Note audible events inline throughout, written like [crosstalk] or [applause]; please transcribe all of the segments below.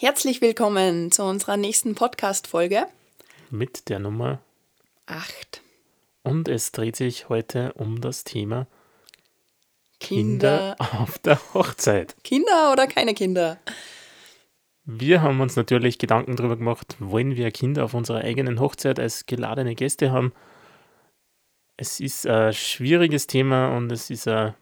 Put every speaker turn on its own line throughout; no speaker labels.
Herzlich willkommen zu unserer nächsten Podcast-Folge.
Mit der Nummer
8.
Und es dreht sich heute um das Thema
Kinder.
Kinder auf der Hochzeit.
Kinder oder keine Kinder?
Wir haben uns natürlich Gedanken darüber gemacht, wollen wir Kinder auf unserer eigenen Hochzeit als geladene Gäste haben? Es ist ein schwieriges Thema und es ist ein,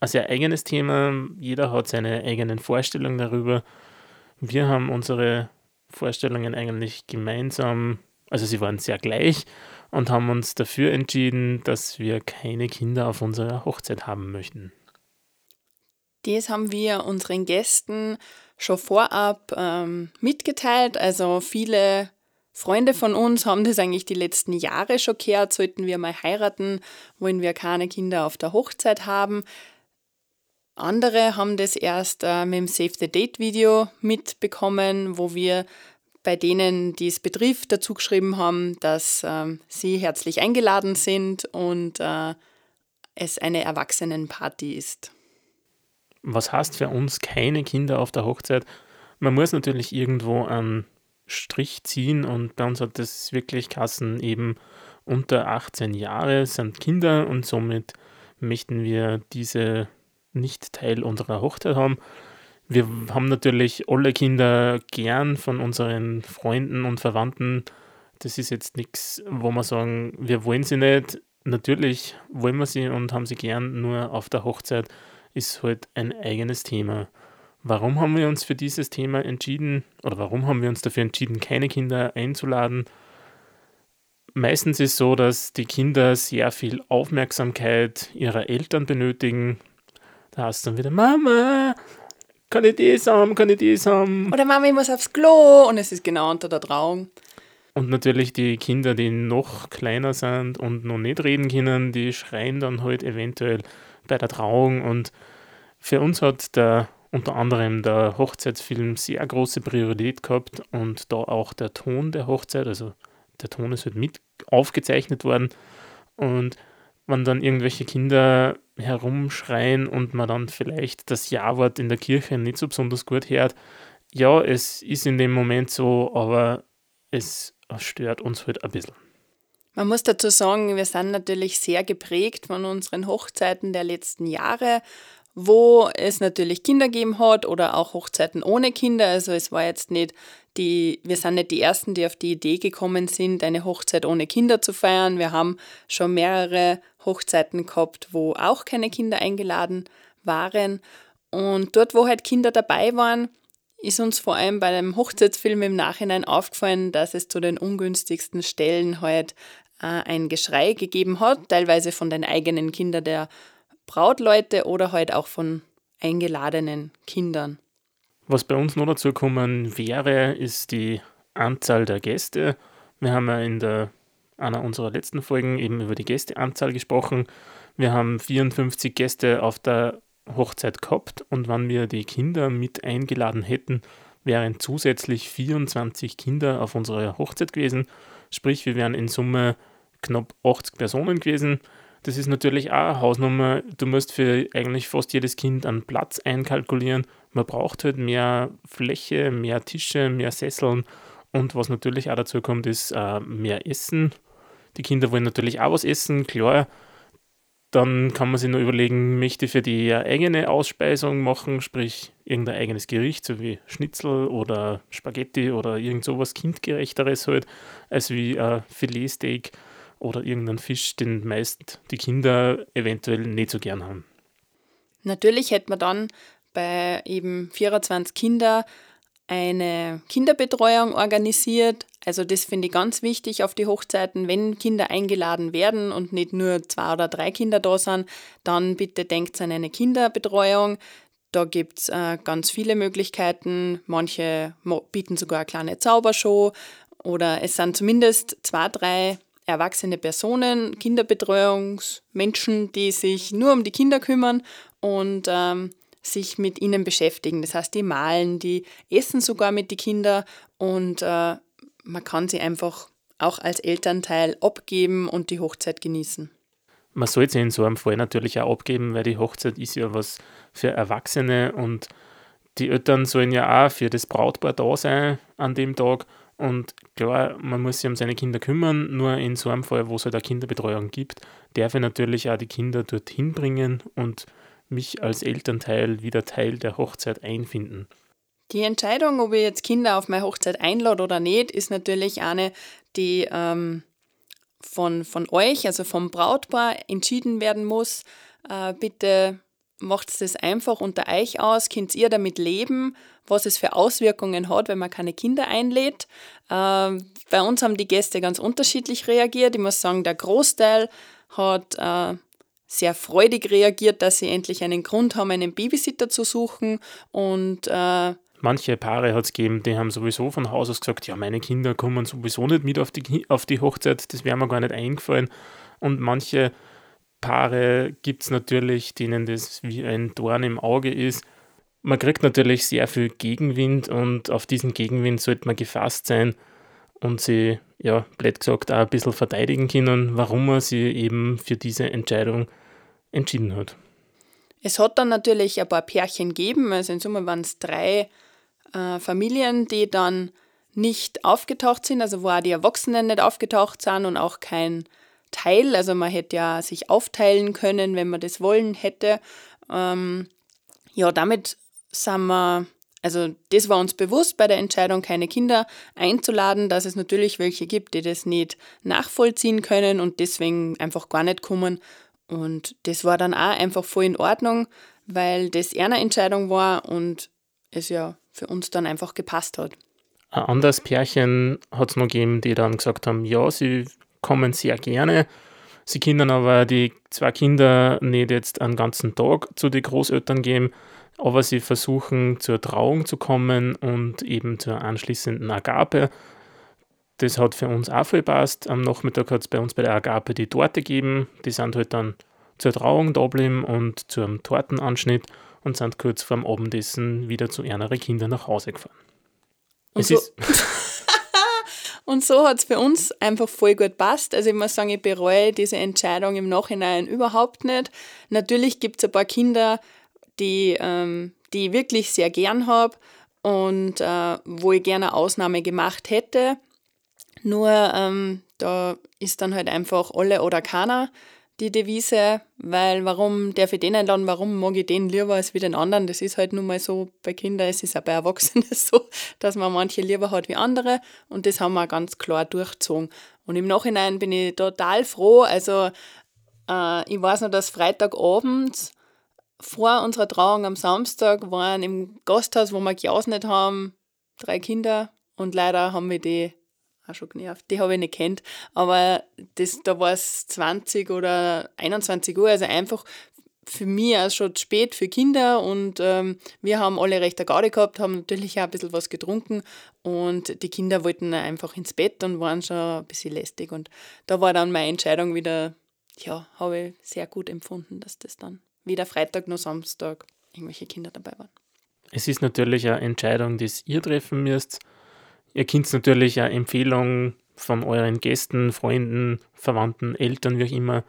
ein sehr eigenes Thema. Jeder hat seine eigenen Vorstellungen darüber. Wir haben unsere Vorstellungen eigentlich gemeinsam, also sie waren sehr gleich und haben uns dafür entschieden, dass wir keine Kinder auf unserer Hochzeit haben möchten.
Das haben wir unseren Gästen schon vorab ähm, mitgeteilt. Also viele Freunde von uns haben das eigentlich die letzten Jahre schon gehört. Sollten wir mal heiraten, wollen wir keine Kinder auf der Hochzeit haben. Andere haben das erst äh, mit dem Save the Date Video mitbekommen, wo wir bei denen, die es betrifft, dazu geschrieben haben, dass äh, sie herzlich eingeladen sind und äh, es eine Erwachsenenparty ist.
Was heißt für uns keine Kinder auf der Hochzeit? Man muss natürlich irgendwo einen Strich ziehen und bei uns hat das wirklich Kassen eben unter 18 Jahre sind Kinder und somit möchten wir diese nicht Teil unserer Hochzeit haben. Wir haben natürlich alle Kinder gern von unseren Freunden und Verwandten. Das ist jetzt nichts, wo wir sagen, wir wollen sie nicht. Natürlich wollen wir sie und haben sie gern, nur auf der Hochzeit ist halt ein eigenes Thema. Warum haben wir uns für dieses Thema entschieden oder warum haben wir uns dafür entschieden, keine Kinder einzuladen? Meistens ist es so, dass die Kinder sehr viel Aufmerksamkeit ihrer Eltern benötigen hast du dann wieder, Mama, kann ich das haben, kann ich das haben?
Oder Mama, ich muss aufs Klo und es ist genau unter der Trauung.
Und natürlich die Kinder, die noch kleiner sind und noch nicht reden können, die schreien dann halt eventuell bei der Trauung. Und für uns hat der unter anderem der Hochzeitsfilm sehr große Priorität gehabt und da auch der Ton der Hochzeit, also der Ton ist halt mit aufgezeichnet worden. Und wenn dann irgendwelche Kinder herumschreien und man dann vielleicht das Ja-Wort in der Kirche nicht so besonders gut hört. Ja, es ist in dem Moment so, aber es stört uns halt ein bisschen.
Man muss dazu sagen, wir sind natürlich sehr geprägt von unseren Hochzeiten der letzten Jahre, wo es natürlich Kinder gegeben hat oder auch Hochzeiten ohne Kinder. Also es war jetzt nicht die, wir sind nicht die Ersten, die auf die Idee gekommen sind, eine Hochzeit ohne Kinder zu feiern. Wir haben schon mehrere Hochzeiten gehabt, wo auch keine Kinder eingeladen waren. Und dort, wo halt Kinder dabei waren, ist uns vor allem bei dem Hochzeitsfilm im Nachhinein aufgefallen, dass es zu den ungünstigsten Stellen halt äh, ein Geschrei gegeben hat, teilweise von den eigenen Kindern der Brautleute oder halt auch von eingeladenen Kindern.
Was bei uns noch dazu kommen wäre, ist die Anzahl der Gäste. Wir haben ja in der, einer unserer letzten Folgen eben über die Gästeanzahl gesprochen. Wir haben 54 Gäste auf der Hochzeit gehabt und wenn wir die Kinder mit eingeladen hätten, wären zusätzlich 24 Kinder auf unserer Hochzeit gewesen. Sprich, wir wären in Summe knapp 80 Personen gewesen. Das ist natürlich auch eine Hausnummer. Du musst für eigentlich fast jedes Kind einen Platz einkalkulieren. Man braucht halt mehr Fläche, mehr Tische, mehr Sesseln und was natürlich auch dazu kommt, ist äh, mehr Essen. Die Kinder wollen natürlich auch was essen, klar. Dann kann man sich nur überlegen, möchte ich für die eigene Ausspeisung machen, sprich irgendein eigenes Gericht, so wie Schnitzel oder Spaghetti oder irgend sowas kindgerechteres halt, als wie ein Filetsteak oder irgendein Fisch, den meist die Kinder eventuell nicht so gern haben.
Natürlich hätte man dann bei eben 24 Kinder eine Kinderbetreuung organisiert. Also das finde ich ganz wichtig auf die Hochzeiten. Wenn Kinder eingeladen werden und nicht nur zwei oder drei Kinder da sind, dann bitte denkt an eine Kinderbetreuung. Da gibt es äh, ganz viele Möglichkeiten. Manche bieten sogar eine kleine Zaubershow oder es sind zumindest zwei, drei erwachsene Personen, Kinderbetreuungsmenschen, die sich nur um die Kinder kümmern und ähm, sich mit ihnen beschäftigen. Das heißt, die malen, die essen sogar mit den Kindern und äh, man kann sie einfach auch als Elternteil abgeben und die Hochzeit genießen.
Man sollte sie in so einem Fall natürlich auch abgeben, weil die Hochzeit ist ja was für Erwachsene und die Eltern sollen ja auch für das Brautpaar da sein an dem Tag. Und klar, man muss sich um seine Kinder kümmern, nur in so einem Fall, wo es halt eine Kinderbetreuung gibt, darf ich natürlich auch die Kinder dorthin bringen und mich als Elternteil wieder Teil der Hochzeit einfinden.
Die Entscheidung, ob ich jetzt Kinder auf meine Hochzeit einlade oder nicht, ist natürlich eine, die ähm, von, von euch, also vom Brautpaar, entschieden werden muss. Äh, bitte macht das einfach unter euch aus, könnt ihr damit leben, was es für Auswirkungen hat, wenn man keine Kinder einlädt. Äh, bei uns haben die Gäste ganz unterschiedlich reagiert. Ich muss sagen, der Großteil hat äh, sehr freudig reagiert, dass sie endlich einen Grund haben, einen Babysitter zu suchen und äh,
manche Paare hat es gegeben, die haben sowieso von Haus aus gesagt, ja, meine Kinder kommen sowieso nicht mit auf die, auf die Hochzeit, das wäre mir gar nicht eingefallen. Und manche Paare gibt es natürlich, denen das wie ein Dorn im Auge ist. Man kriegt natürlich sehr viel Gegenwind und auf diesen Gegenwind sollte man gefasst sein und sie, ja, blöd gesagt, auch ein bisschen verteidigen können, warum man sie eben für diese Entscheidung entschieden hat.
Es hat dann natürlich ein paar Pärchen gegeben, also in Summe waren es drei äh, Familien, die dann nicht aufgetaucht sind, also wo auch die Erwachsenen nicht aufgetaucht sind und auch kein Teil, also man hätte ja sich aufteilen können, wenn man das wollen hätte. Ähm, ja, damit sind wir, also das war uns bewusst bei der Entscheidung, keine Kinder einzuladen, dass es natürlich welche gibt, die das nicht nachvollziehen können und deswegen einfach gar nicht kommen. Und das war dann auch einfach voll in Ordnung, weil das eher eine Entscheidung war und es ja für uns dann einfach gepasst hat.
Ein anderes Pärchen hat es noch gegeben, die dann gesagt haben, ja, sie kommen sehr gerne. Sie können aber die zwei Kinder nicht jetzt einen ganzen Tag zu den Großeltern geben, aber sie versuchen zur Trauung zu kommen und eben zur anschließenden Agape. Das hat für uns auch viel passt. Am Nachmittag hat es bei uns bei der Agape die Torte gegeben. Die sind halt dann zur Trauung da geblieben und zum Tortenanschnitt und sind kurz vorm Abendessen wieder zu ihren Kindern nach Hause gefahren.
Und es so, [laughs] und so hat es für uns einfach voll gut passt. Also ich muss sagen, ich bereue diese Entscheidung im Nachhinein überhaupt nicht. Natürlich gibt es ein paar Kinder, die, ähm, die ich wirklich sehr gern habe und äh, wo ich gerne eine Ausnahme gemacht hätte. Nur ähm, da ist dann halt einfach alle oder keiner die Devise, weil warum darf ich den einladen, warum mag ich den lieber als wie den anderen? Das ist halt nun mal so bei Kindern, es ist auch bei Erwachsenen [laughs] so, dass man manche lieber hat wie andere und das haben wir ganz klar durchgezogen. Und im Nachhinein bin ich total froh, also äh, ich weiß noch, dass Freitagabend vor unserer Trauung am Samstag waren im Gasthaus, wo wir gejausnet haben, drei Kinder und leider haben wir die auch schon genervt. Die habe ich nicht kennt, aber das, da war es 20 oder 21 Uhr, also einfach für mich auch schon spät für Kinder und ähm, wir haben alle recht eine Garde gehabt, haben natürlich auch ein bisschen was getrunken und die Kinder wollten einfach ins Bett und waren schon ein bisschen lästig und da war dann meine Entscheidung wieder, ja, habe ich sehr gut empfunden, dass das dann weder Freitag noch Samstag irgendwelche Kinder dabei waren.
Es ist natürlich eine Entscheidung, die ihr treffen müsst Ihr könnt natürlich eine Empfehlung von euren Gästen, Freunden, Verwandten, Eltern, wie auch immer,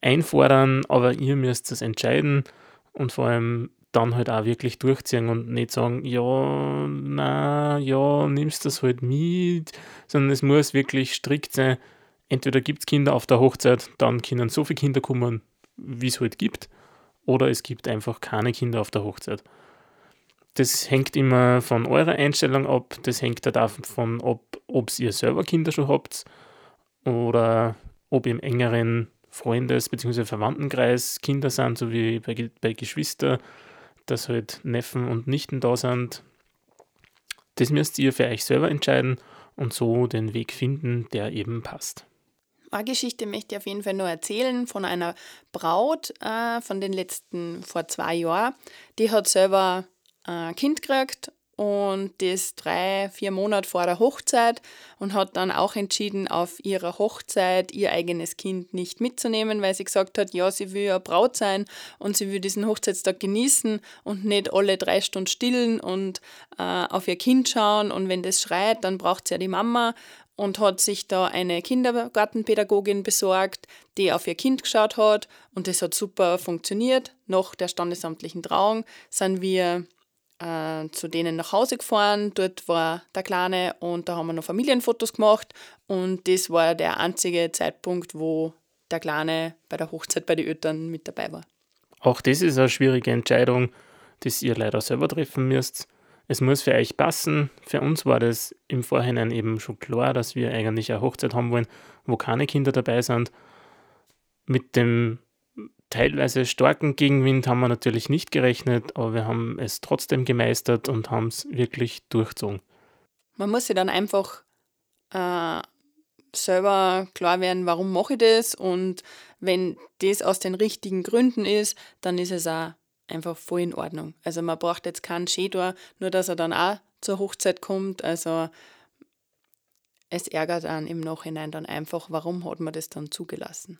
einfordern, aber ihr müsst es entscheiden und vor allem dann halt auch wirklich durchziehen und nicht sagen, ja, na, ja, nimmst das halt mit, sondern es muss wirklich strikt sein. Entweder gibt es Kinder auf der Hochzeit, dann können so viele Kinder kommen, wie es halt gibt, oder es gibt einfach keine Kinder auf der Hochzeit das hängt immer von eurer Einstellung ab, das hängt halt davon ab, ob ihr selber Kinder schon habt oder ob im engeren Freundes- bzw. Verwandtenkreis Kinder sind, so wie bei, bei Geschwistern, dass halt Neffen und Nichten da sind. Das müsst ihr für euch selber entscheiden und so den Weg finden, der eben passt.
Eine Geschichte möchte ich auf jeden Fall nur erzählen von einer Braut äh, von den letzten, vor zwei Jahren. Die hat selber ein Kind gekriegt und das drei, vier Monate vor der Hochzeit und hat dann auch entschieden, auf ihrer Hochzeit ihr eigenes Kind nicht mitzunehmen, weil sie gesagt hat, ja, sie will ja Braut sein und sie will diesen Hochzeitstag genießen und nicht alle drei Stunden stillen und äh, auf ihr Kind schauen und wenn das schreit, dann braucht sie ja die Mama und hat sich da eine Kindergartenpädagogin besorgt, die auf ihr Kind geschaut hat und das hat super funktioniert. Nach der standesamtlichen Trauung sind wir äh, zu denen nach Hause gefahren. Dort war der Kleine und da haben wir noch Familienfotos gemacht. Und das war der einzige Zeitpunkt, wo der Kleine bei der Hochzeit bei den Eltern mit dabei war.
Auch das ist eine schwierige Entscheidung, die ihr leider selber treffen müsst. Es muss für euch passen. Für uns war das im Vorhinein eben schon klar, dass wir eigentlich eine Hochzeit haben wollen, wo keine Kinder dabei sind. Mit dem teilweise starken Gegenwind haben wir natürlich nicht gerechnet, aber wir haben es trotzdem gemeistert und haben es wirklich durchzogen.
Man muss sich dann einfach äh, selber klar werden, warum mache ich das und wenn das aus den richtigen Gründen ist, dann ist es auch einfach voll in Ordnung. Also man braucht jetzt keinen Schädor, nur dass er dann auch zur Hochzeit kommt. Also es ärgert einen im Nachhinein dann einfach, warum hat man das dann zugelassen.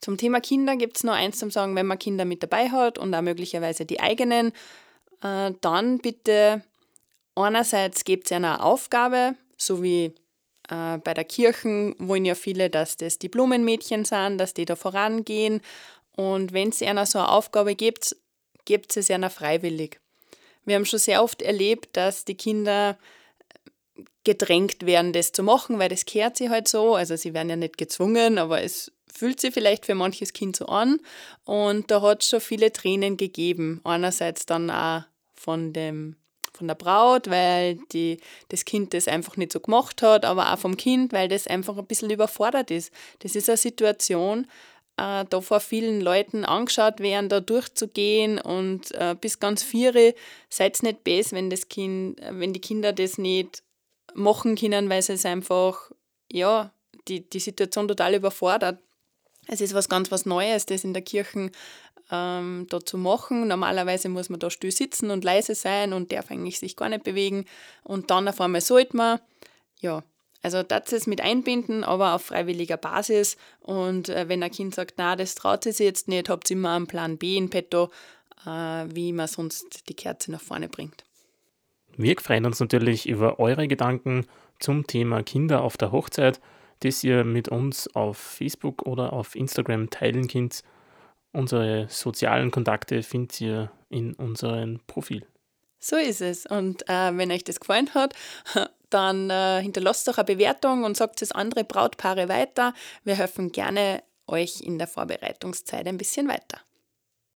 Zum Thema Kinder gibt es noch eins zum Sagen, wenn man Kinder mit dabei hat und auch möglicherweise die eigenen, äh, dann bitte einerseits gebt es eine Aufgabe, so wie äh, bei der Kirche wollen ja viele, dass das die Blumenmädchen sind, dass die da vorangehen. Und wenn es einer so eine Aufgabe gibt, gebt es einer freiwillig. Wir haben schon sehr oft erlebt, dass die Kinder gedrängt werden, das zu machen, weil das kehrt sie halt so. Also sie werden ja nicht gezwungen, aber es fühlt sich vielleicht für manches Kind so an. Und da hat es schon viele Tränen gegeben. Einerseits dann auch von dem von der Braut, weil die, das Kind das einfach nicht so gemacht hat, aber auch vom Kind, weil das einfach ein bisschen überfordert ist. Das ist eine Situation, äh, da vor vielen Leuten angeschaut werden, da durchzugehen und äh, bis ganz viere seid nicht besser, wenn das Kind, wenn die Kinder das nicht machen können, weil es einfach, ja, die, die Situation total überfordert. Es ist was ganz was Neues, das in der Kirche ähm, da zu machen. Normalerweise muss man da still sitzen und leise sein und darf eigentlich sich gar nicht bewegen. Und dann auf einmal sollte man, ja, also das ist mit einbinden, aber auf freiwilliger Basis. Und äh, wenn ein Kind sagt, na, das traut sich jetzt nicht, habt ihr immer einen Plan B in petto, äh, wie man sonst die Kerze nach vorne bringt.
Wir freuen uns natürlich über eure Gedanken zum Thema Kinder auf der Hochzeit, das ihr mit uns auf Facebook oder auf Instagram teilen könnt. Unsere sozialen Kontakte findet ihr in unserem Profil.
So ist es. Und äh, wenn euch das gefallen hat, [laughs] dann äh, hinterlasst doch eine Bewertung und sagt es andere Brautpaare weiter. Wir helfen gerne euch in der Vorbereitungszeit ein bisschen weiter.